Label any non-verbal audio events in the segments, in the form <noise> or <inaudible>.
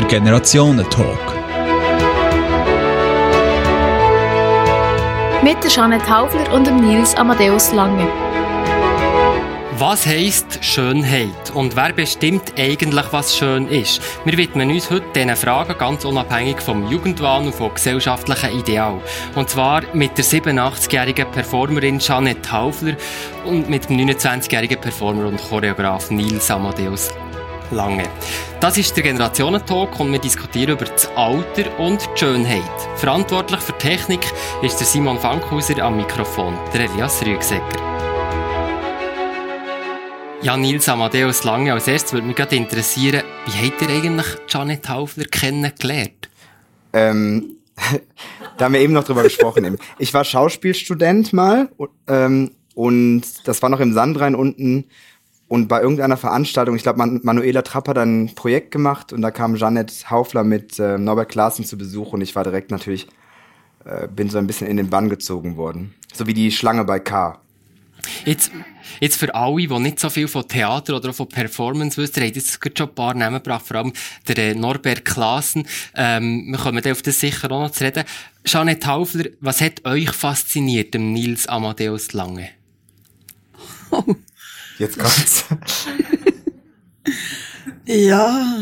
der Generationentalk. Mit der Jeanette Haufler und dem Nils Amadeus Lange. Was heisst Schönheit? Und wer bestimmt eigentlich, was schön ist? Wir widmen uns heute diesen Fragen ganz unabhängig vom Jugendwahn und vom gesellschaftlichen Ideal. Und zwar mit der 87-jährigen Performerin Jeanette Haufler und mit dem 29-jährigen Performer und Choreograf Nils Amadeus Lange. Das ist der Generationentalk und wir diskutieren über das Alter und die Schönheit. Verantwortlich für Technik ist der Simon Fankhauser am Mikrofon, der Elias Rügsecker. Ja, Nils Amadeus Lange, als erstes würde mich gerade interessieren, wie habt ihr eigentlich Janet Haufler kennengelernt? Ähm, <laughs> da haben wir eben noch drüber gesprochen. Ich war Schauspielstudent mal ähm, und das war noch im Sandrhein unten und bei irgendeiner Veranstaltung, ich glaube, Man Manuela Trapp hat ein Projekt gemacht und da kam Janet Haufler mit äh, Norbert Klaassen zu Besuch und ich war direkt natürlich, äh, bin so ein bisschen in den Bann gezogen worden. So wie die Schlange bei K. Jetzt, jetzt für alle, die nicht so viel von Theater oder auch von Performance wissen, haben jetzt schon ein paar Namen gebracht, vor allem der äh, Norbert Klaassen. Ähm, wir kommen auf das sicher auch noch zu reden. Jeanette Haufler, was hat euch fasziniert, dem Nils Amadeus Lange? Oh. <laughs> Jetzt kommt's. <laughs> ja,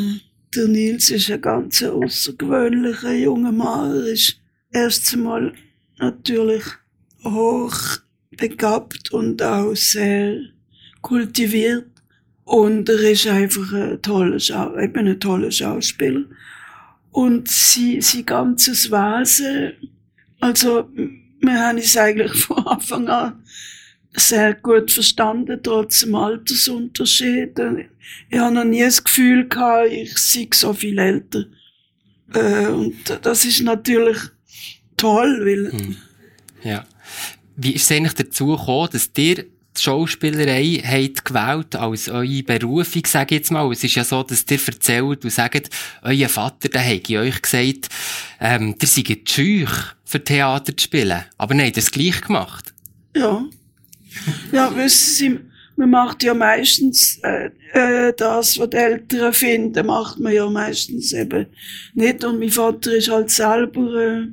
der Nils ist ein ganz außergewöhnlicher junger Mann. Er ist erst einmal natürlich hoch begabt und auch sehr kultiviert. Und er ist einfach ein toller, Schau eben ein toller Schauspieler. Und sie, sein ganzes Wesen, also, wir haben es eigentlich <laughs> von Anfang an sehr gut verstanden, trotz dem Altersunterschied. Ich habe noch nie das Gefühl gehabt, ich sei so viel älter. Äh, und das ist natürlich toll, weil... Hm. Ja. Wie ist es eigentlich dazu gekommen, dass ihr die Schauspielerei habt gewählt als eure Berufung, sage ich jetzt mal. Es ist ja so, dass ihr erzählt und sagt, euer Vater, der hat euch gesagt, ähm, ihr seid schüch für Theater zu spielen. Aber nein, das gleich gemacht. Ja. Ja, wissen Sie, man macht ja meistens äh, äh, das, was die Eltern finden, macht man ja meistens eben nicht. Und mein Vater ist halt selber äh,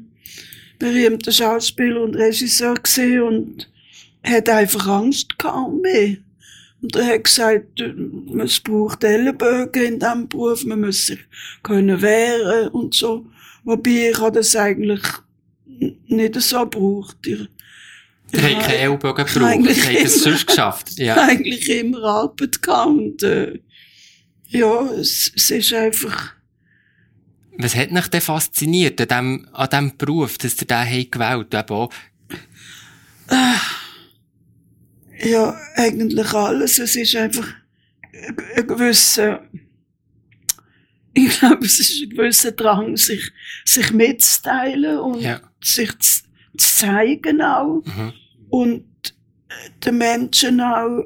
berühmter Schauspieler und Regisseur gesehen und hat einfach Angst kaum mehr. Und er hat gesagt, es braucht Ellenbögen in diesem Beruf, man muss sich können wehren und so. Wobei ich das eigentlich nicht so gebraucht. Ich, ich habe keine Ellbogen gebraucht, ich habe es sonst geschafft. Ja. Eigentlich immer Arbeit gehabt und äh, ja, es, es ist einfach was hat dich denn fasziniert an dem, an dem Beruf, dass ihr den gewählt habt? Ja, eigentlich alles. Es ist einfach ein gewisser, ich glaube, es ist ein gewisser Drang, sich, sich mitzuteilen und ja. sich zu, zu, zeigen auch. Mhm. Und den Menschen auch,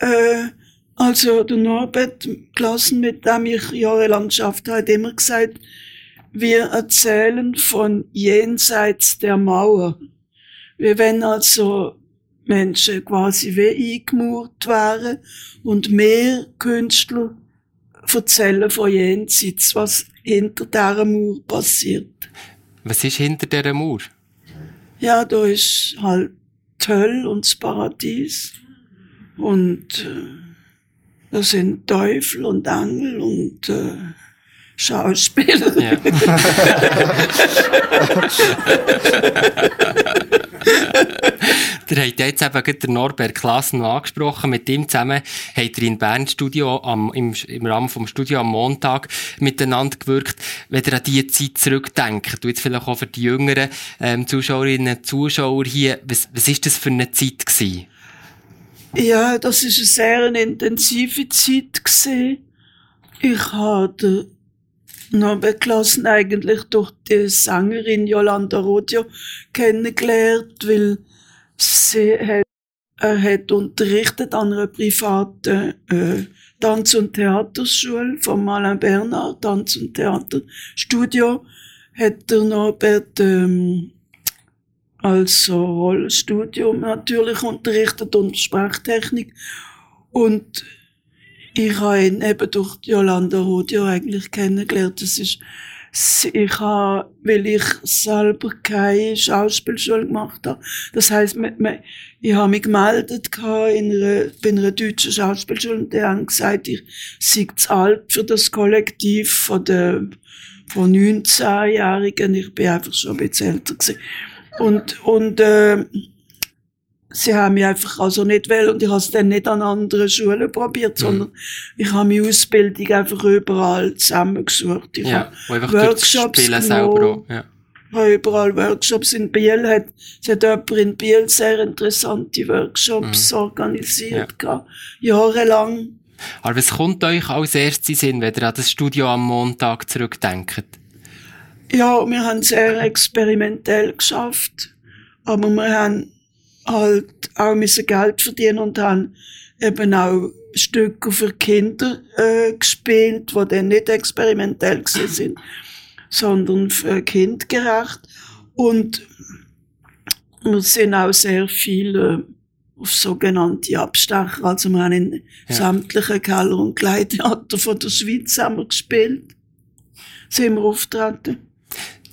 äh, also der Norbert Klassen, mit dem ich jahrelang geschafft habe, hat immer gesagt, wir erzählen von jenseits der Mauer. Wir wenn also Menschen quasi wie eingemauert wären und mehr Künstler erzählen von jenseits, was hinter dieser Mauer passiert. Was ist hinter dieser Mauer? Ja, da ist halt die Hölle und das Paradies und äh, das sind Teufel und Engel und äh, Schauspieler. Ja. <laughs> Der hat jetzt eben den Norbert Klassen angesprochen. Mit ihm zusammen hat er in Bern Studio am, im, im Rahmen vom Studio am Montag miteinander gewirkt. Wenn ihr an diese Zeit zurückdenkt, du jetzt vielleicht auch für die jüngeren ähm, Zuschauerinnen und Zuschauer hier, was, was ist das für eine Zeit gewesen? Ja, das ist eine sehr intensive Zeit gewesen. Ich habe Norbert Klassen eigentlich durch die Sängerin Jolanda Rodio kennengelernt, weil sie hat, er hat unterrichtet an einer privaten äh, Tanz- und Theaterschule von Alain Bernard, Tanz- und Theaterstudio, hat der Norbert ähm, also Rollstudium natürlich unterrichtet und Sprachtechnik. Und Ich habe ihn eben durch Jolanda Rodio eigentlich kennengelernt. Das ist, ich habe, weil ich selber keine Schauspielschule gemacht habe. Das heisst, ich habe mich gemeldet in einer, bei einer deutschen Schauspielschule und die haben gesagt, ich sei zu alt für das Kollektiv von der, von 19-Jährigen. Ich bin einfach schon ein bisschen älter gewesen. Und, und, äh, sie haben mich einfach also nicht will und ich habe es dann nicht an anderen Schulen probiert, mhm. sondern ich habe meine Ausbildung einfach überall zusammengesucht. Ich ja, habe Workshops genommen, selber ja. habe überall Workshops in Biel, hat, es hat jemand in Biel sehr interessante Workshops mhm. organisiert, ja. jahrelang. Aber was kommt euch als erstes Sinn, wenn ihr an das Studio am Montag zurückdenkt? Ja, wir haben sehr experimentell geschafft, aber wir haben halt auch müssen Geld verdienen und haben eben auch Stücke für Kinder äh, gespielt, die dann nicht experimentell sind, sondern für kindgerecht. Und wir sind auch sehr viel äh, auf sogenannte Abstecher. Also wir haben in ja. sämtlichen Keller- und Gleittheater von der Schweiz haben wir gespielt. Sind wir auftreten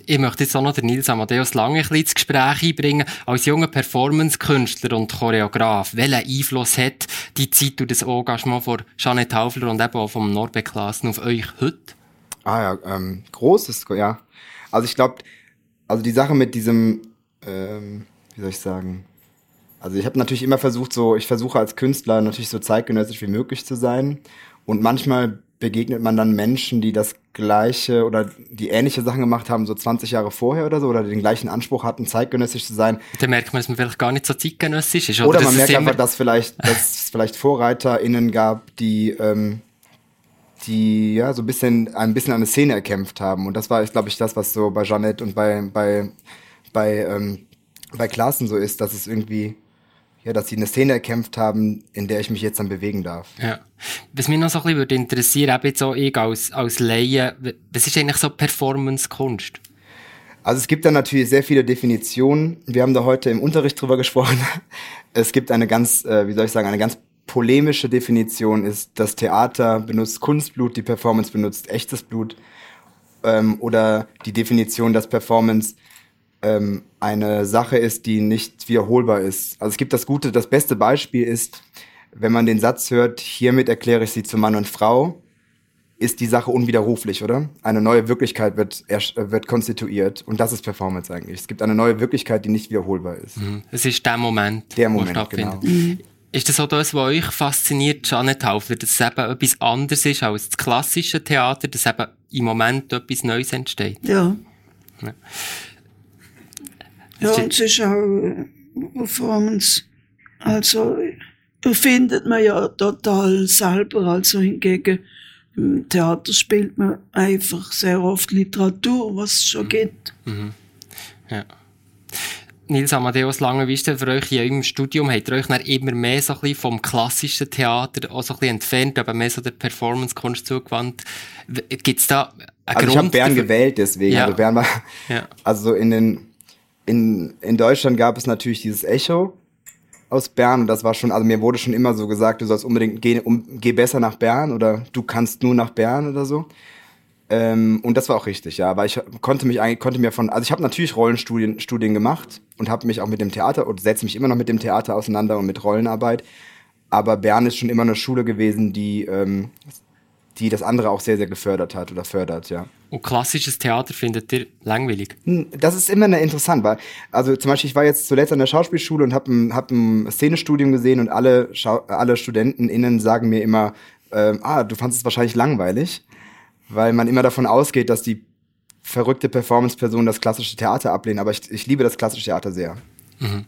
ich möchte jetzt auch noch den Nils Amadeus Lange ein ins Gespräch einbringen. Als junger Performance-Künstler und Choreograf, welchen Einfluss hat die Zeit und das Engagement von Jeanette Haufler und eben auch vom Norbert Klassen auf euch heute? Ah ja, ähm, großes, ja. Also ich glaube, also die Sache mit diesem, ähm, wie soll ich sagen, also ich habe natürlich immer versucht, so, ich versuche als Künstler natürlich so zeitgenössisch wie möglich zu sein. Und manchmal begegnet man dann Menschen, die das gleiche oder die ähnliche Sachen gemacht haben, so 20 Jahre vorher oder so, oder den gleichen Anspruch hatten, zeitgenössisch zu sein. Da merkt man, dass man vielleicht gar nicht so zeitgenössisch ist. Oder, oder man merkt einfach, dass vielleicht, <laughs> dass es vielleicht VorreiterInnen gab, die, ähm, die ja so ein bisschen, ein bisschen eine Szene erkämpft haben. Und das war, glaube ich, das, was so bei Jeannette und bei, bei, bei, ähm, bei Klaassen so ist, dass es irgendwie ja, dass sie eine Szene erkämpft haben, in der ich mich jetzt dann bewegen darf. Ja. Was mich noch so ein bisschen würde interessieren, eben jetzt auch ich als, als Laie, was ist eigentlich so Performance-Kunst? Also es gibt da natürlich sehr viele Definitionen. Wir haben da heute im Unterricht drüber gesprochen. <laughs> Es gibt eine ganz, äh, wie soll ich sagen, eine ganz polemische Definition ist, das Theater benutzt Kunstblut, die Performance benutzt echtes Blut. Ähm, oder die Definition, dass Performance ähm, eine Sache ist, die nicht wiederholbar ist. Also es gibt das gute, das beste Beispiel ist, wenn man den Satz hört, hiermit erkläre ich sie zu Mann und Frau, ist die Sache unwiderruflich, oder? Eine neue Wirklichkeit wird, wird konstituiert und das ist Performance eigentlich. Es gibt eine neue Wirklichkeit, die nicht wiederholbar ist. Mhm. Es ist der Moment, der Moment, genau. Mhm. Ist das auch das, was euch fasziniert, Janet Haufer, dass es eben etwas anderes ist als das klassische Theater, dass eben im Moment etwas Neues entsteht? Ja. ja. Ja, und es ist auch Performance. Also, findet man ja total selber. Also hingegen im Theater spielt man einfach sehr oft Literatur, was es schon mhm. gibt. Mhm. Ja. Nils Amadeus Lange, wie ist denn für euch in eurem Studium? Habt ihr euch dann immer mehr so ein bisschen vom klassischen Theater auch so ein bisschen entfernt, aber mehr so der Performance-Kunst zugewandt? Gibt es da einen also Grund? Ich habe Bern gewählt, deswegen. Ja. Also Bern war, ja. <laughs> also in den in, in Deutschland gab es natürlich dieses Echo aus Bern. Das war schon, also mir wurde schon immer so gesagt, du sollst unbedingt gehen, um, geh besser nach Bern oder du kannst nur nach Bern oder so. Ähm, und das war auch richtig, ja. Aber ich konnte mich eigentlich, konnte mir von, also ich habe natürlich Rollenstudien Studien gemacht und habe mich auch mit dem Theater und setze mich immer noch mit dem Theater auseinander und mit Rollenarbeit. Aber Bern ist schon immer eine Schule gewesen, die ähm, die das andere auch sehr, sehr gefördert hat oder fördert, ja. Und klassisches Theater findet ihr langweilig? Hm, das ist immer interessant, weil, also zum Beispiel, ich war jetzt zuletzt an der Schauspielschule und habe ein, hab ein Szenestudium gesehen und alle, Schau alle StudentInnen sagen mir immer, ähm, ah, du fandest es wahrscheinlich langweilig, weil man immer davon ausgeht, dass die verrückte Performance-Personen das klassische Theater ablehnen, aber ich, ich liebe das klassische Theater sehr. Mhm.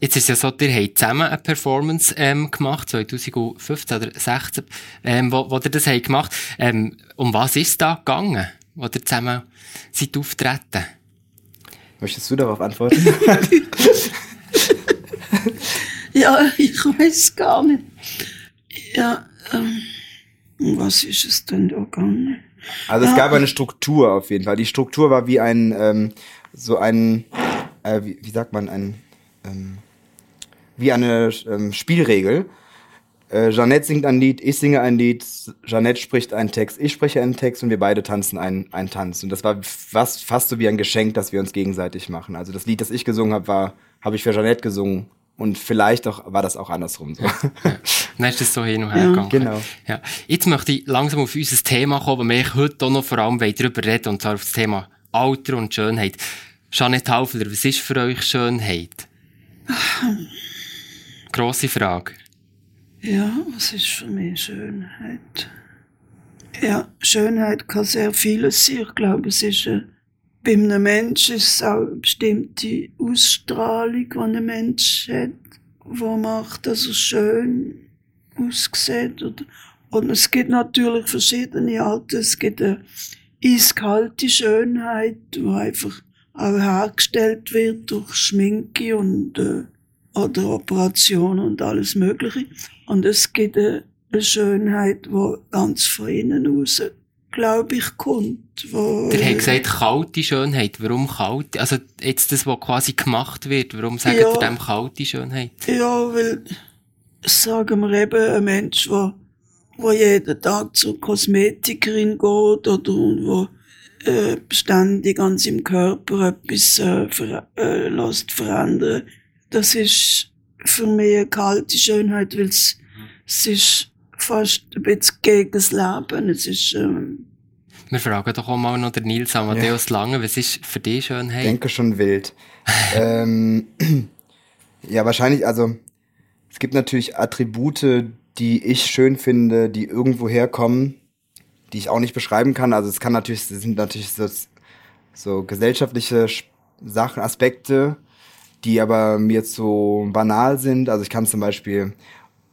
Jetzt ist es ja so, ihr habt zusammen eine Performance ähm, gemacht, 2015 oder 2016, ähm, wo, wo ihr das habt gemacht ähm, Um was ist es da gegangen, wo ihr zusammen seid auftreten? Möchtest du darauf antworten? <laughs> ja, ich weiß gar nicht. Ja, ähm, um was ist es denn da gegangen? Also es ja. gab eine Struktur auf jeden Fall. Die Struktur war wie ein, ähm, so ein, äh, wie, wie sagt man, ein, ähm, wie eine ähm, Spielregel, Äh, Jeanette singt ein Lied, ich singe ein Lied, Jeanette spricht einen Text, ich spreche einen Text und wir beide tanzen einen, einen Tanz. Und das war fast, fast so wie ein Geschenk, das wir uns gegenseitig machen. Also das Lied, das ich gesungen habe, war, habe ich für Jeanette gesungen. Und vielleicht auch, war das auch andersrum so. Ja, <laughs> ja. Dann ist das so hin und her gegangen. Genau. Ja. Jetzt möchte ich langsam auf unser Thema kommen, weil wir heute auch noch vor allem darüber reden, und zwar auf das Thema Alter und Schönheit. Jeanette Haufler, was ist für euch Schönheit? <laughs> Grosse Frage. Ja, was ist für mich Schönheit? Ja, Schönheit kann sehr vieles sein. Ich glaube, es ist eine, bei einem Menschen ist es auch eine bestimmte Ausstrahlung, die ein Mensch hat, die macht, dass er schön aussieht. Oder, und es gibt natürlich verschiedene Arten. Es gibt eine eiskalte Schönheit, die einfach auch hergestellt wird durch Schminke und äh, oder Operationen und alles Mögliche. Und es gibt eine, Schönheit, die ganz von innen raus, glaube ich, kommt. Wo, Der hat gesagt, kalte Schönheit. Warum kalt? Also jetzt das, was quasi gemacht wird, warum sagen ja, dem kalte Schönheit? Ja, weil, sagen wir eben, ein Mensch, der wo jeden Tag zur Kosmetikerin geht oder wo äh, beständig an seinem Körper etwas äh, ver äh, lässt verändern das ist für mich eine kalte Schönheit, weil es, es ist fast ein bisschen gegen das Leben. Es ist, ähm wir fragen doch auch mal noch den Nils Amadeus ja. Lange, was ist für dich Schönheit? Ich denke schon wild. <laughs> ähm, <clears throat> ja, wahrscheinlich, also es gibt natürlich Attribute, die ich schön finde, die irgendwo herkommen, die ich auch nicht beschreiben kann. Also es kann natürlich, das sind natürlich so, so gesellschaftliche Sachen, Aspekte, die aber mir so banal sind. Also ich kann zum Beispiel,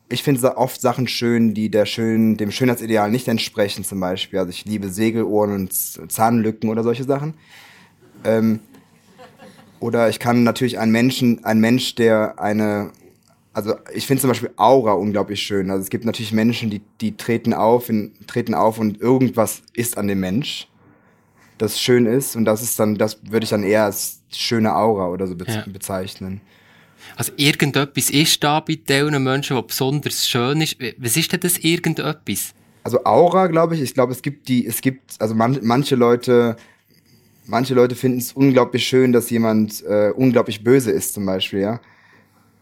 ich finde oft Sachen schön, die der schön, dem Schönheitsideal nicht entsprechen, zum Beispiel. Also ich liebe Segelohren und Zahnlücken oder solche Sachen. Ähm, oder ich kann natürlich einen Menschen, ein Mensch, der eine, also ich finde zum Beispiel Aura unglaublich schön. Also es gibt natürlich Menschen, die, die treten auf, in, treten auf und irgendwas ist an dem Mensch das schön ist. Und das ist dann, das würde ich dann eher als schöne Aura oder so be ja. bezeichnen. Also irgendetwas ist da bei diesen Menschen, was besonders schön ist. Was ist denn das irgendetwas? Also Aura, glaube ich. Ich glaube, es gibt die, es gibt, also man, manche Leute, manche Leute finden es unglaublich schön, dass jemand äh, unglaublich böse ist, zum Beispiel, ja.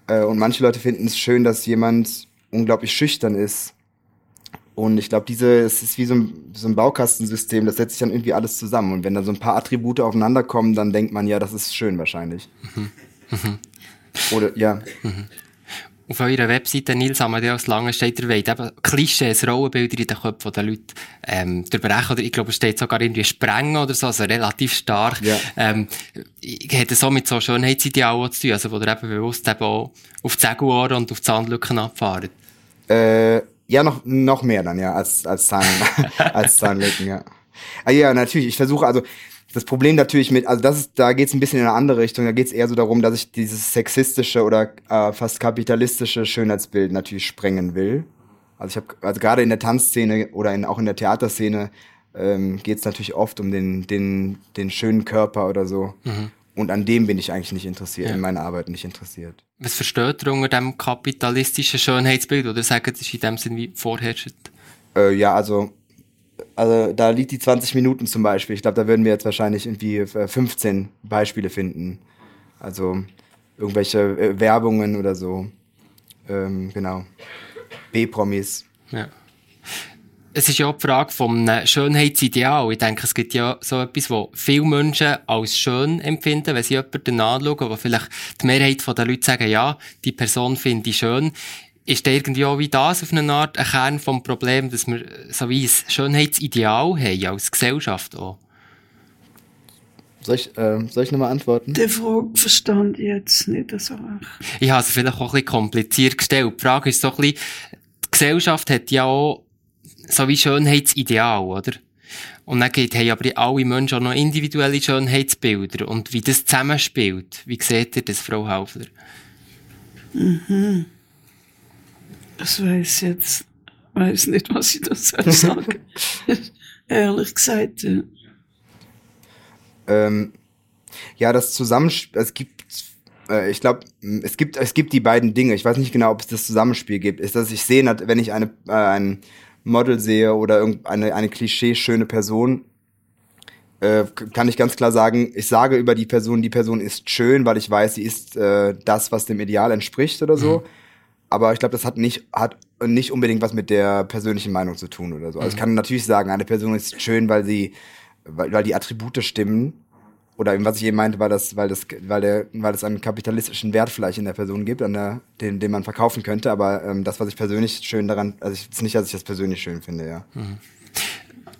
Äh, und manche Leute finden es schön, dass jemand unglaublich schüchtern ist. Und ich glaube, diese, es ist wie so ein, so ein Baukastensystem, das setzt sich dann irgendwie alles zusammen. Und wenn dann so ein paar Attribute aufeinander kommen, dann denkt man, ja, das ist schön wahrscheinlich. Mhm. Mhm. Oder, ja. Mhm. Auf eurer Webseite Nils Amadeus Lange steht der Welt eben Klischees, Rollenbilder in den Köpfen der Leute ähm, durchbrechen. Oder ich glaube, es steht sogar irgendwie sprengen oder so, also relativ stark. Ja. Ähm, hat das so mit so Schönheitsidealen zu tun, also wo ihr eben bewusst eben auch auf die Sägelohren und auf die Zahnlücken abfahren? Äh, ja, noch, noch mehr dann, ja, als, als Zahn, <laughs> als Zahnlücken, ja. Ah, ja, natürlich, ich versuche, also, das Problem natürlich mit, also das ist, da geht es ein bisschen in eine andere Richtung. Da geht es eher so darum, dass ich dieses sexistische oder äh, fast kapitalistische Schönheitsbild natürlich sprengen will. Also ich habe, also gerade in der Tanzszene oder in, auch in der Theaterszene ähm, geht es natürlich oft um den, den, den schönen Körper oder so. Mhm. Und an dem bin ich eigentlich nicht interessiert, ja. in meiner Arbeit nicht interessiert. Was versteht ihr unter dem kapitalistischen Schönheitsbild? Oder sagen, das ist in dem Sinne wie vorherrschend? Äh, ja, also, also da liegt die 20 Minuten zum Beispiel. Ich glaube, da würden wir jetzt wahrscheinlich irgendwie 15 äh, Beispiele finden. Also irgendwelche äh, Werbungen oder so. Ähm, genau. B-Promis. Ja es ist ja auch die Frage vom Schönheitsideal. Ich denke, es gibt ja so etwas, was viele Menschen als schön empfinden, wenn sie jemanden anschauen, wo vielleicht die Mehrheit der Leute sagen, ja, die Person finde ich schön. Ist da irgendwie auch wie das auf eine Art ein Kern vom Problem, dass wir so wie ein Schönheitsideal haben, als Gesellschaft auch? Soll ich, äh, soll ich nochmal antworten? Die Frage verstand ich jetzt nicht so. Ich habe es vielleicht auch ein bisschen kompliziert gestellt. Die Frage ist so ein bisschen, die Gesellschaft hat ja auch so wie Schönheitsideal, oder? Und dann geht, haben aber alle Menschen auch noch individuelle Schönheitsbilder. Und wie das zusammenspielt, wie seht ihr das, Frau Haufler? Mhm. Das weiß jetzt, weiß nicht, was ich dazu sagen <laughs> Ehrlich gesagt. Ähm, ja, das Zusammenspiel, es gibt, Äh, ich glaube, es gibt, es gibt die beiden Dinge. Ich weiß nicht genau, ob es das Zusammenspiel gibt. Ist, dass ich sehe, wenn ich eine, äh, ein Model sehe oder irgendeine eine Klischee schöne Person, äh, kann ich ganz klar sagen, ich sage über die Person, die Person ist schön, weil ich weiß, sie ist äh, das, was dem Ideal entspricht oder so. Mhm. Aber ich glaube, das hat nicht, hat nicht unbedingt was mit der persönlichen Meinung zu tun oder so. Also ich mhm. kann natürlich sagen, eine Person ist schön, weil sie, weil, weil die Attribute stimmen oder was ich eben meinte, weil das, weil das, weil der, weil es einen kapitalistischen Wert vielleicht in der Person gibt, an der, den, den man verkaufen könnte. Aber ähm, das, was ich persönlich schön daran, also ich, nicht, dass ich das persönlich schön finde, ja. Mhm.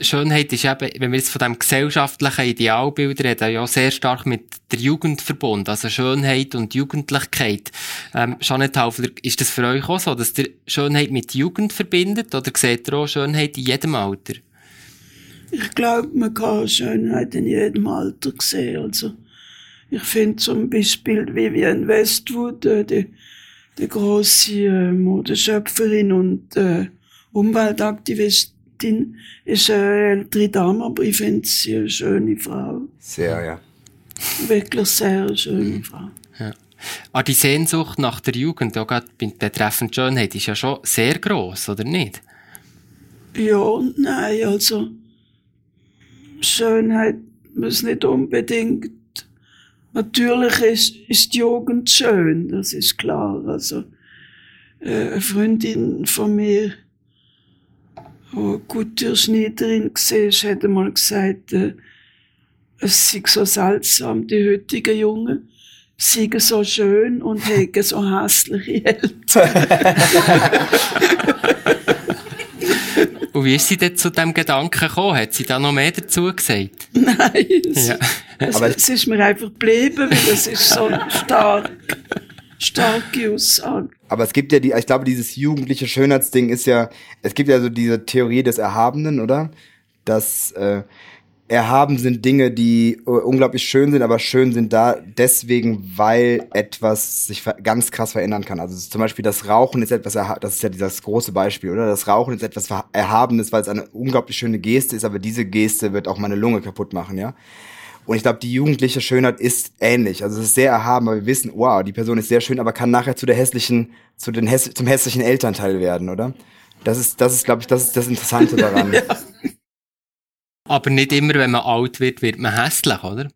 Schönheit ist eben, wenn wir jetzt von dem gesellschaftlichen Idealbild reden, ja sehr stark mit der Jugend verbunden. Also Schönheit und Jugendlichkeit. Ähm, Jeanette Haufler, ist das für euch auch so, dass ihr Schönheit mit Jugend verbindet? Oder seht ihr auch Schönheit in jedem Alter? Ich glaube, man kann Schönheit in jedem Alter sehen. Also, ich finde zum Beispiel Vivienne Westwood, äh, die, die große äh, Modeschöpferin und äh, Umweltaktivistin, ist eine ältere Dame, aber ich finde sie eine schöne Frau. Sehr, ja. Wirklich sehr eine schöne mhm. Frau. Ja. Aber ah, die Sehnsucht nach der Jugend, auch gerade betreffend Schönheit, ist ja schon sehr groß, oder nicht? Ja und nein, also Schönheit muss nicht unbedingt. Natürlich ist, ist die Jugend schön, das ist klar. Also, äh, eine Freundin von mir, die gute Schneiderin war, hat einmal gesagt, äh, es sei so seltsam, die heutigen Jungen seien so schön und <laughs> hätten so hässliche Eltern. <laughs> Und wie ist sie denn zu dem Gedanken gekommen? Hat sie da noch mehr dazu gesagt? <laughs> Nein, es, ja. es, Aber es ist mir einfach geblieben, weil es ist so <laughs> stark. Starke Aussage. Aber es gibt ja die, ich glaube, dieses jugendliche Schönheitsding ist ja, es gibt ja so diese Theorie des Erhabenen, oder? Dass äh, erhaben sind Dinge, die äh, unglaublich schön sind, aber schön sind da deswegen, weil etwas sich ganz krass verändern kann. Also zum Beispiel das Rauchen ist etwas, das ist ja dieses große Beispiel, oder? Das Rauchen ist etwas Erhabenes, weil es eine unglaublich schöne Geste ist, aber diese Geste wird auch meine Lunge kaputt machen, ja? Und ich glaube, die jugendliche Schönheit ist ähnlich. Also es ist sehr erhaben, aber wir wissen, wow, die Person ist sehr schön, aber kann nachher zu der hässlichen, zu den häss zum hässlichen Elternteil werden, oder? Das ist, das ist, glaube ich, das ist das Interessante daran. <laughs> Aber nicht immer, wenn man alt wird, wird man hässlich, oder?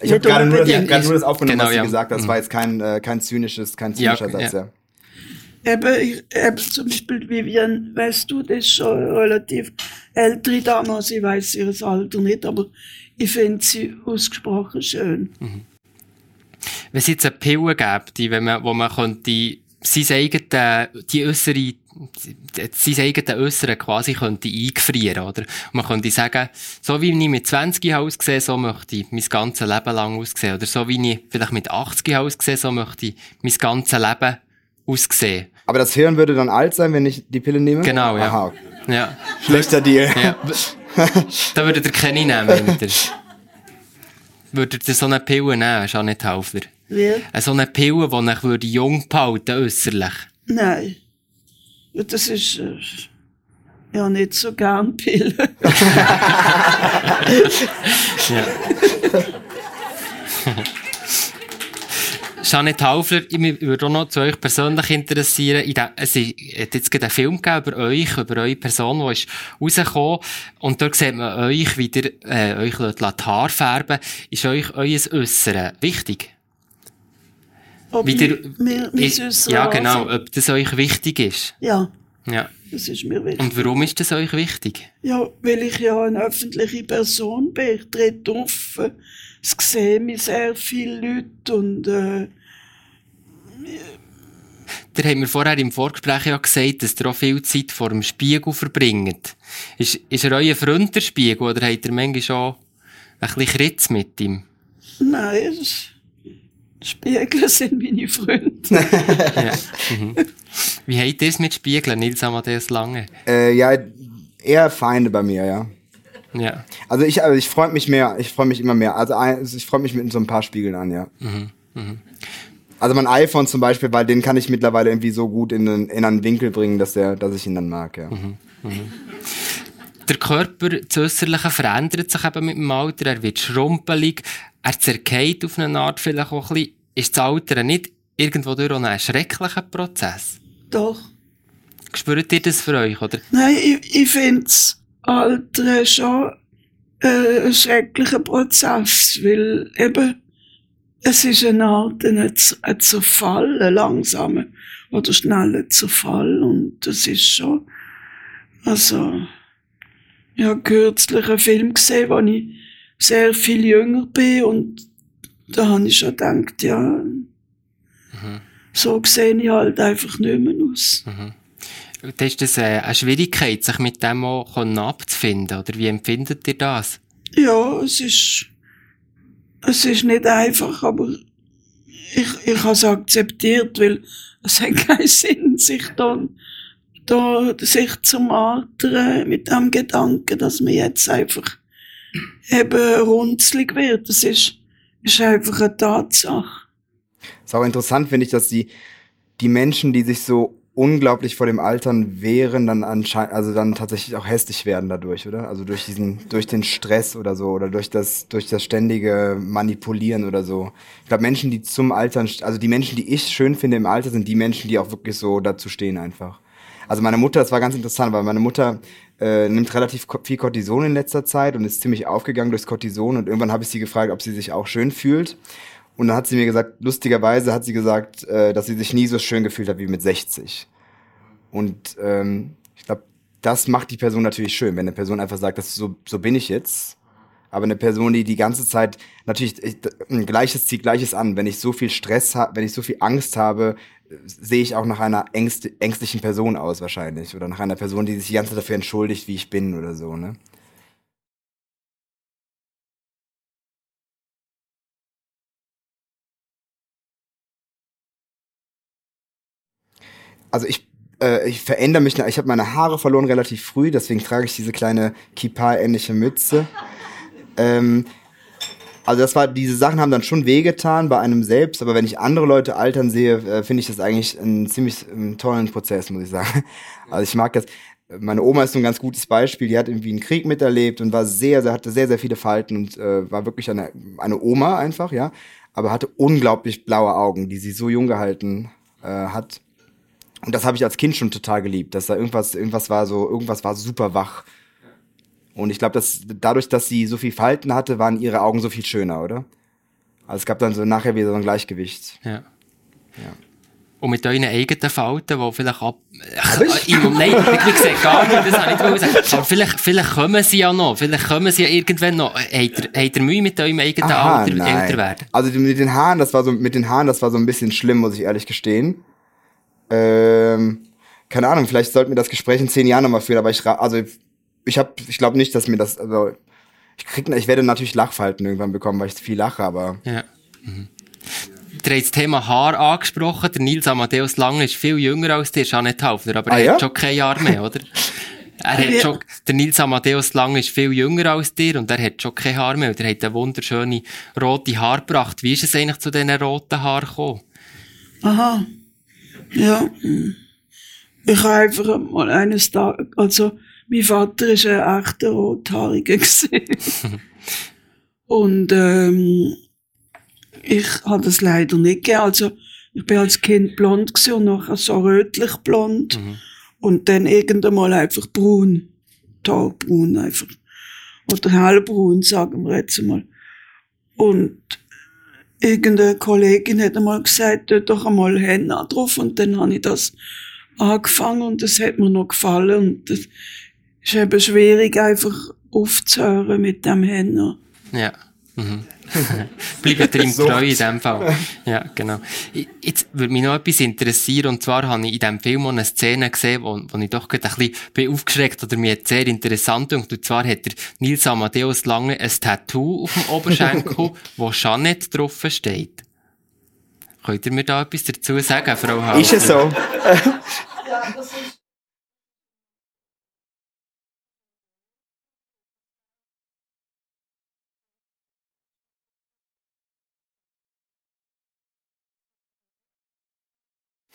Ich habe gerade nur, das, nur das aufgenommen, genau, was sie ja. gesagt hat. Das mhm. war jetzt kein, äh, kein zynisches, kein zynischer ja, Satz, ja. ja. Eben, ich, eben zum Beispiel Vivian, weißt du, das ist schon relativ ältere Dame, sie weiß ihr Alter nicht, aber ich finde sie ausgesprochen schön. Mhm. Wenn es jetzt eine Pille gäbe, die, wenn man, wo man könnte sein eigenes, die äußere, sein eigenes Äußere quasi könnte eingefrieren, oder? Man könnte sagen, so wie ich mit 20 aussehe, so möchte ich mein ganzes Leben lang aussehen. Oder so wie ich vielleicht mit 80 aussehe, so möchte ich mein ganzes Leben aussehen. Aber das Hirn würde dann alt sein, wenn ich die Pille nehme? Genau, ja. Aha. ja. Schlechter Deal. Ja. da würde ihr keine nehmen. Würdet ihr so eine Pille nehmen, ist auch nicht Haufer. Wie? So eine Pille, die ich würde jung behalten äußerlich. Nein. Ja, das ist, äh, ja, nicht so gern Pillen. <laughs> ja. Jeanette Haufler, mich würde auch noch zu euch persönlich interessieren. Es hat jetzt gerade einen Film gegeben über euch, über eure Person, die ist rausgekommen. Und dort sieht man euch, wie ihr äh, euch die Haare färben Ist euch euer Äußere wichtig? Ob wie der, mir, mir ist, ja, genau, ob das euch wichtig ist. Ja. Ja. Das ist mir wichtig. Und warum ist das euch wichtig? Ja, weil ich ja eine öffentliche Person bin. Ich trete auf. Es sehen mich sehr viele Leute und, äh, der haben mir vorher im Vorgespräch ja gesagt, dass ihr auch viel Zeit vor dem Spiegel verbringt. Ist, ist er euer Freund, der Spiegel, oder habt ihr manchmal schon ein bisschen Kritz mit ihm? Nein, Spiegel sind meine Freunde. ja. mhm. Wie ihr es mit Spiegeln, Nils Amadeus Lange? Äh, ja, eher Feinde bei mir, ja. Ja. Also ich, also ich freue mich mehr, ich freue mich immer mehr. Also, also ich freue mich mit so ein paar Spiegeln an, ja. Mhm. Mhm. Also mein iPhone zum Beispiel, weil den kann ich mittlerweile irgendwie so gut in einen, in einen Winkel bringen, dass, der, dass ich ihn dann mag, ja. Mhm. Mhm. Der Körper, das Äußerliche verändert sich eben mit dem Alter, er wird schrumpelig, er zerkeilt auf eine Art vielleicht auch ein bisschen. ist das Altern nicht irgendwo durch auch ein schrecklicher Prozess? Doch. Spürt ihr das für euch, oder? Nein, ich, ich finde das Alter schon äh, ein schrecklicher Prozess, weil eben, es ist eine Art ein, ein Zerfall, ein langsamer oder schneller Zerfall und das ist schon, also, ich habe kürzlich einen Film gesehen, wo ich sehr viel jünger bin und da habe ich schon gedacht, ja, Mhm. so sehe ich halt einfach nicht mehr aus. Da ist das äh, eine Schwierigkeit, sich mit dem auch abzufinden, oder wie empfindet ihr das? Ja, es ist, es ist nicht einfach, aber ich, ich habe es akzeptiert, weil es hat <laughs> keinen Sinn, sich dann, da, sich zu martern mit dem Gedanken, dass man jetzt einfach eben runzlig wird. Das ist, ist einfach eine Tatsache. Ist auch interessant, finde ich, dass die, die Menschen, die sich so unglaublich vor dem Altern wehren, dann anscheinend, also dann tatsächlich auch hässlich werden dadurch, oder? Also durch diesen, durch den Stress oder so, oder durch das, durch das ständige Manipulieren oder so. Ich glaube, Menschen, die zum Altern, also die Menschen, die ich schön finde im Alter, sind die Menschen, die auch wirklich so dazu stehen einfach. Also meine Mutter, das war ganz interessant, weil meine Mutter äh, nimmt relativ viel Cortison in letzter Zeit und ist ziemlich aufgegangen durchs Cortison und irgendwann habe ich sie gefragt, ob sie sich auch schön fühlt. Und dann hat sie mir gesagt, lustigerweise hat sie gesagt, äh, dass sie sich nie so schön gefühlt hat wie mit 60. Und ähm, ich glaube, das macht die Person natürlich schön, wenn eine Person einfach sagt, das so, so bin ich jetzt. Aber eine Person, die die ganze Zeit natürlich ich, Gleiches zieht Gleiches an. Wenn ich so viel Stress habe, wenn ich so viel Angst habe, sehe ich auch nach einer ängst ängstlichen Person aus wahrscheinlich oder nach einer Person, die sich die ganze Zeit dafür entschuldigt, wie ich bin oder so. Ne? also ich, äh, ich verändere mich, ich habe meine Haare verloren relativ früh, deswegen trage ich diese kleine Kippa-ähnliche Mütze. Ähm, also das war, diese Sachen haben dann schon wehgetan bei einem selbst, aber wenn ich andere Leute altern sehe, äh, finde ich das eigentlich einen ziemlich ähm, tollen Prozess, muss ich sagen. Also ich mag das. Meine Oma ist so ein ganz gutes Beispiel. Die hat irgendwie einen Krieg miterlebt und war sehr, sehr, hatte sehr, sehr viele Falten und äh, war wirklich eine, eine Oma einfach, ja. Aber hatte unglaublich blaue Augen, die sie so jung gehalten äh, hat. Und das habe ich als Kind schon total geliebt, dass da irgendwas, irgendwas war so, irgendwas war super wach. Und ich glaube, dass dadurch, dass sie so viel Falten hatte, waren ihre Augen so viel schöner, oder? Also es gab dann so nachher wieder so ein Gleichgewicht. Ja. Und mit euren eigenen Falten, die vielleicht ab... Äh, im- nein, wie gesagt, gar nicht, das habe ich nicht sagen. Aber vielleicht, vielleicht kommen sie ja noch. Vielleicht kommen sie ja irgendwann noch. Äh, Habt ihr, habt ihr Mühe mit eurem eigenen Aha, Alter, nein. älter werden? Also mit den Haaren, das war so, mit den Haaren, das war so ein bisschen schlimm, muss ich ehrlich gestehen. Ähm, keine Ahnung, vielleicht sollten wir das Gespräch in zehn Jahren nochmal führen, aber ich, also ich habe, ich glaube nicht, dass mir das, also ich krieg, ich werde natürlich Lachfalten irgendwann bekommen, weil ich viel lache, aber Ja. Mhm. Ihr habt das Thema Haar angesprochen. Der Nils Amadeus Lange ist viel jünger als dir, Jeanette Haufner, aber Ah, er ja? hat schon kein Jahr mehr, oder? Er hat schon, der Nils Amadeus Lange ist viel jünger als dir und er hat schon kein Haar mehr. Und er hat eine wunderschöne rote Haar gebracht. Wie ist es eigentlich zu diesen roten Haaren gekommen? Aha. Ja. hm. Ich habe einfach mal eines Tages, also, mein Vater ist ein echter Rothaariger. <laughs> Und, ähm, ich habe das leider nicht gegeben. Also, ich bin als Kind blond gewesen und nachher so rötlich blond. Und dann irgendwann mal einfach braun. Tagbraun einfach. Oder hellbraun, sagen wir jetzt mal. Und irgendeine Kollegin hat einmal gesagt, tu doch einmal Henna drauf und dann habe ich das angefangen und das hat mir noch gefallen und das ist eben schwierig einfach aufzuhören mit dem Henna. Ja. Mhm. Bleibt ihm Sucht. treu in dem Fall. Ja, genau. Jetzt würde mich noch etwas interessieren, und zwar habe ich in diesem Film auch eine Szene gesehen, wo, wo ich doch gerade ein bisschen bin aufgeschreckt oder mir sehr interessant und und zwar hat der Nils Amadeus Lange ein Tattoo auf dem Oberschenkel, <laughs> wo Jeanette drauf steht. Könnt ihr mir da etwas dazu sagen, Frau Hauser? ist es so? Ja.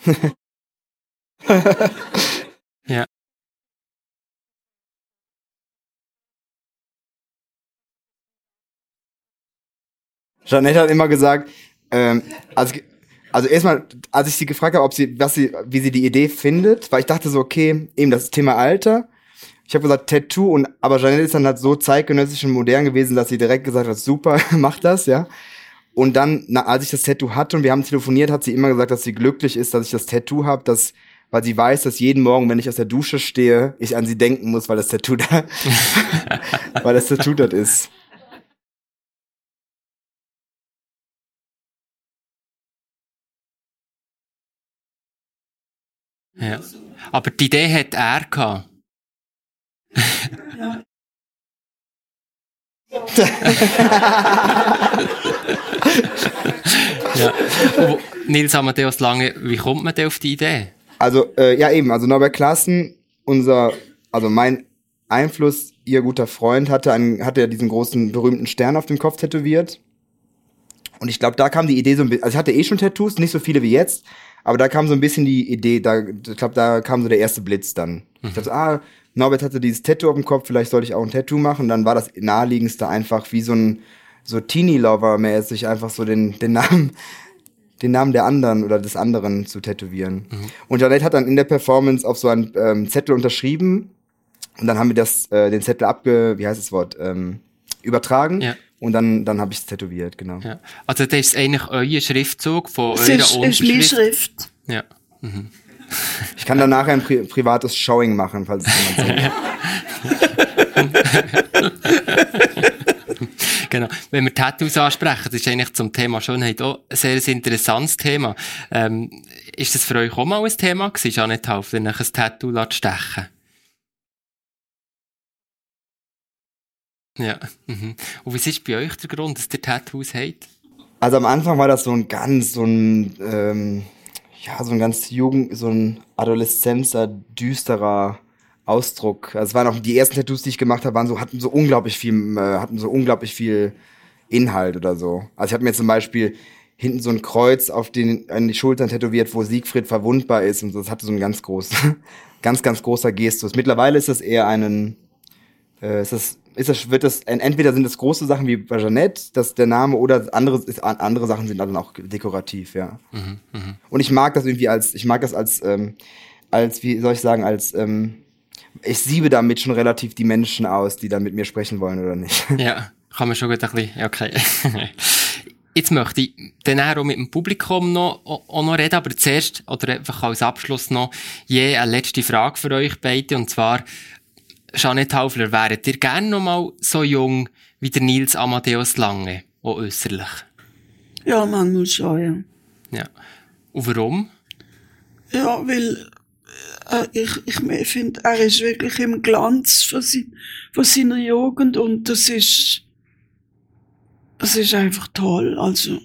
<laughs> Jeanette hat immer gesagt, Ähm, also, also erstmal, als ich sie gefragt habe, ob sie, was sie, wie sie die Idee findet, weil ich dachte so, okay, eben das Thema Alter. Ich habe gesagt Tattoo und aber Janelle ist dann halt so zeitgenössisch und modern gewesen, dass sie direkt gesagt hat, super, <laughs> mach das, ja. Und dann, na, als ich das Tattoo hatte und wir haben telefoniert, hat sie immer gesagt, dass sie glücklich ist, dass ich das Tattoo habe, dass weil sie weiß, dass jeden Morgen, wenn ich aus der Dusche stehe, ich an sie denken muss, weil das Tattoo da, <laughs> weil das Tattoo dort ist. Ja. Aber die Idee hat er gehabt. Ja. Ja. Und Nils Amadeus Lange, wie kommt man denn auf die Idee? Also, äh, ja eben, also Norbert Klassen, unser, also mein Einfluss, ihr guter Freund, hatte, einen, hatte ja diesen großen berühmten Stern auf dem Kopf tätowiert. Und ich glaube, da kam die Idee so ein bisschen, also ich hatte eh schon Tattoos, nicht so viele wie jetzt, aber da kam so ein bisschen die Idee, da, ich glaube, da kam so der erste Blitz dann. Ich dachte, ah, Norbert hatte dieses Tattoo auf dem Kopf, vielleicht sollte ich auch ein Tattoo machen. dann war das naheliegendste einfach wie so ein, so Teenie-Lover-mäßig einfach so den, den Namen, den Namen der anderen oder des anderen zu tätowieren. Und Janette hat dann in der Performance auf so einen ähm, Zettel unterschrieben und dann haben wir das, äh, den Zettel abge, wie heißt das Wort, ähm, übertragen. Ja. Und dann, dann habe ich es tätowiert, genau. Ja. Also das ist eigentlich euer Schriftzug von eurer ist, ist meine Unterschrift. Schrift. Ja. Ich kann dann nachher ein pri privates Showing machen, falls es jemand. <laughs> Genau. Wenn wir Tattoos ansprechen, das ist eigentlich zum Thema Schönheit auch ein sehr interessantes Thema. Ähm, ist das für euch auch mal ein Thema gewesen, Janet Haufler, nach ein Tattoo zu stechen? Ja. Mhm. Und was ist bei euch der Grund, dass ihr Tattoos habt? Also am Anfang war das so ein ganz, so ein, ähm, ja, so ein ganz jugend, so ein adoleszenzer, düsterer Ausdruck. Also es waren auch die ersten Tattoos, die ich gemacht habe, waren so, hatten so unglaublich viel, äh, hatten so unglaublich viel Inhalt oder so. Also ich habe mir zum Beispiel hinten so ein Kreuz auf den, an die Schultern tätowiert, wo Siegfried verwundbar ist und so. Das hatte so einen ganz großen, <laughs> ganz, ganz großer Gestus. Mittlerweile ist das eher einen, äh, ist das, ist das, wird das, entweder sind das große Sachen wie bei Jeanette, dass der Name, oder andere, andere Sachen sind dann auch dekorativ, ja. Und ich mag das irgendwie als, ich mag das als, ähm, als, wie soll ich sagen, als, ähm, ich siebe damit schon relativ die Menschen aus, die dann mit mir sprechen wollen oder nicht. <laughs> Ja, kann man schon gut ein bisschen, okay. <laughs> Jetzt möchte ich dann auch mit dem Publikum noch, auch noch reden, aber zuerst, oder einfach als Abschluss noch, je eine letzte Frage für euch beide, und zwar, Jeanette Haufler, wäret ihr gerne noch mal so jung wie der Nils Amadeus Lange, auch äußerlich? Ja, manchmal schon, ja. Ja. Und warum? Ja, weil äh, ich, ich finde, er ist wirklich im Glanz von, sein, von seiner Jugend und das ist, das ist einfach toll. Also,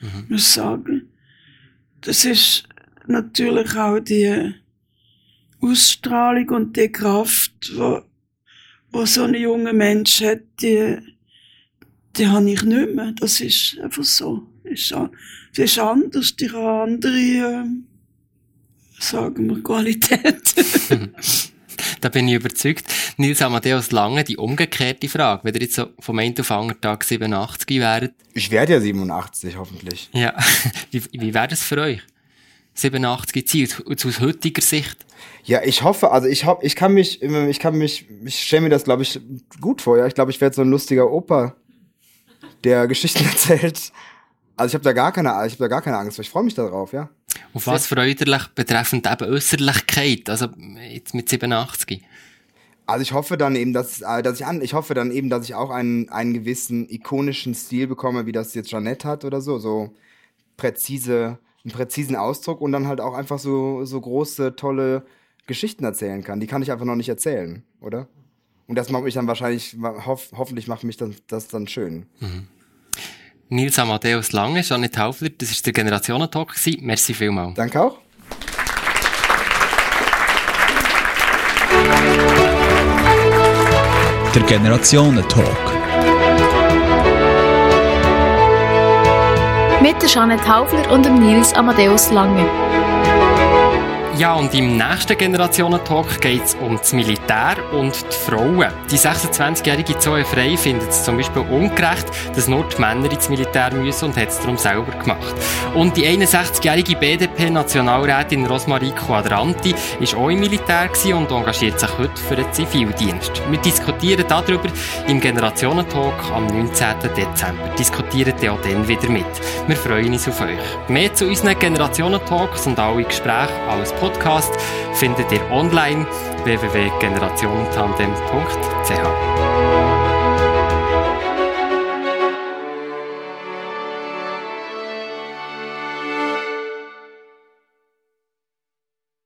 ich muss sagen, das ist natürlich auch die Ausstrahlung und die Kraft, wo, wo so ein junger Mensch hat, die, die habe ich nicht mehr. Das ist einfach so. Ist, an- das ist anders, die haben andere, ähm, sagen wir, Qualität. <laughs> Da bin ich überzeugt. Nils Amadeus Lange, die umgekehrte Frage. Wenn ihr jetzt so vom einen auf anderen Tag 87 wäret, Ich werde ja 87, hoffentlich. ja, <laughs> wie, wie wäre das für euch? 87 Ziel, aus, heutiger Sicht? Ja, ich hoffe, also ich hoffe, ich kann mich, ich kann mich, ich stelle mir das, glaube ich, gut vor, ja. Ich glaube, ich werde so ein lustiger Opa, der Geschichten <laughs> erzählt. Also ich habe da gar keine, ich habe da gar keine Angst, ich freue mich darauf, ja. Auf was freuderlich betreffend eben Äußerlichkeit, also jetzt mit 87? Also ich hoffe dann eben, dass, äh, dass ich an, ich hoffe dann eben, dass ich auch einen, einen gewissen ikonischen Stil bekomme, wie das jetzt Jeanette hat oder so, so präzise, einen präzisen Ausdruck und dann halt auch einfach so, so große, tolle Geschichten erzählen kann. Die kann ich einfach noch nicht erzählen, oder? Und das macht mich dann wahrscheinlich, hoff, hoffentlich macht mich das, das dann schön. Nils Amadeus Lange, Janet Haufler, das war der Generationentalk. Merci vielmals. Danke auch. Der Generationentalk. Mit der Jeanette Haufler und dem Nils Amadeus Lange. Ja, und im nächsten Generationentalk geht es um das Militär und die Frauen. Die 26-jährige Zoe Frey findet es zum Beispiel ungerecht, dass nur die Männer ins Militär müssen und hat es darum selber gemacht. Und die 61-jährige BDP-Nationalrätin Rosmarie Quadranti ist auch im Militär und engagiert sich heute für den Zivildienst. Wir diskutieren darüber im Generationentalk am 19. Dezember. Diskutieren auch dann wieder mit. Wir freuen uns auf euch. Mehr zu unseren Generationentalks und alle Gespräche als Podcast findet ihr online www.generationentandem.ch.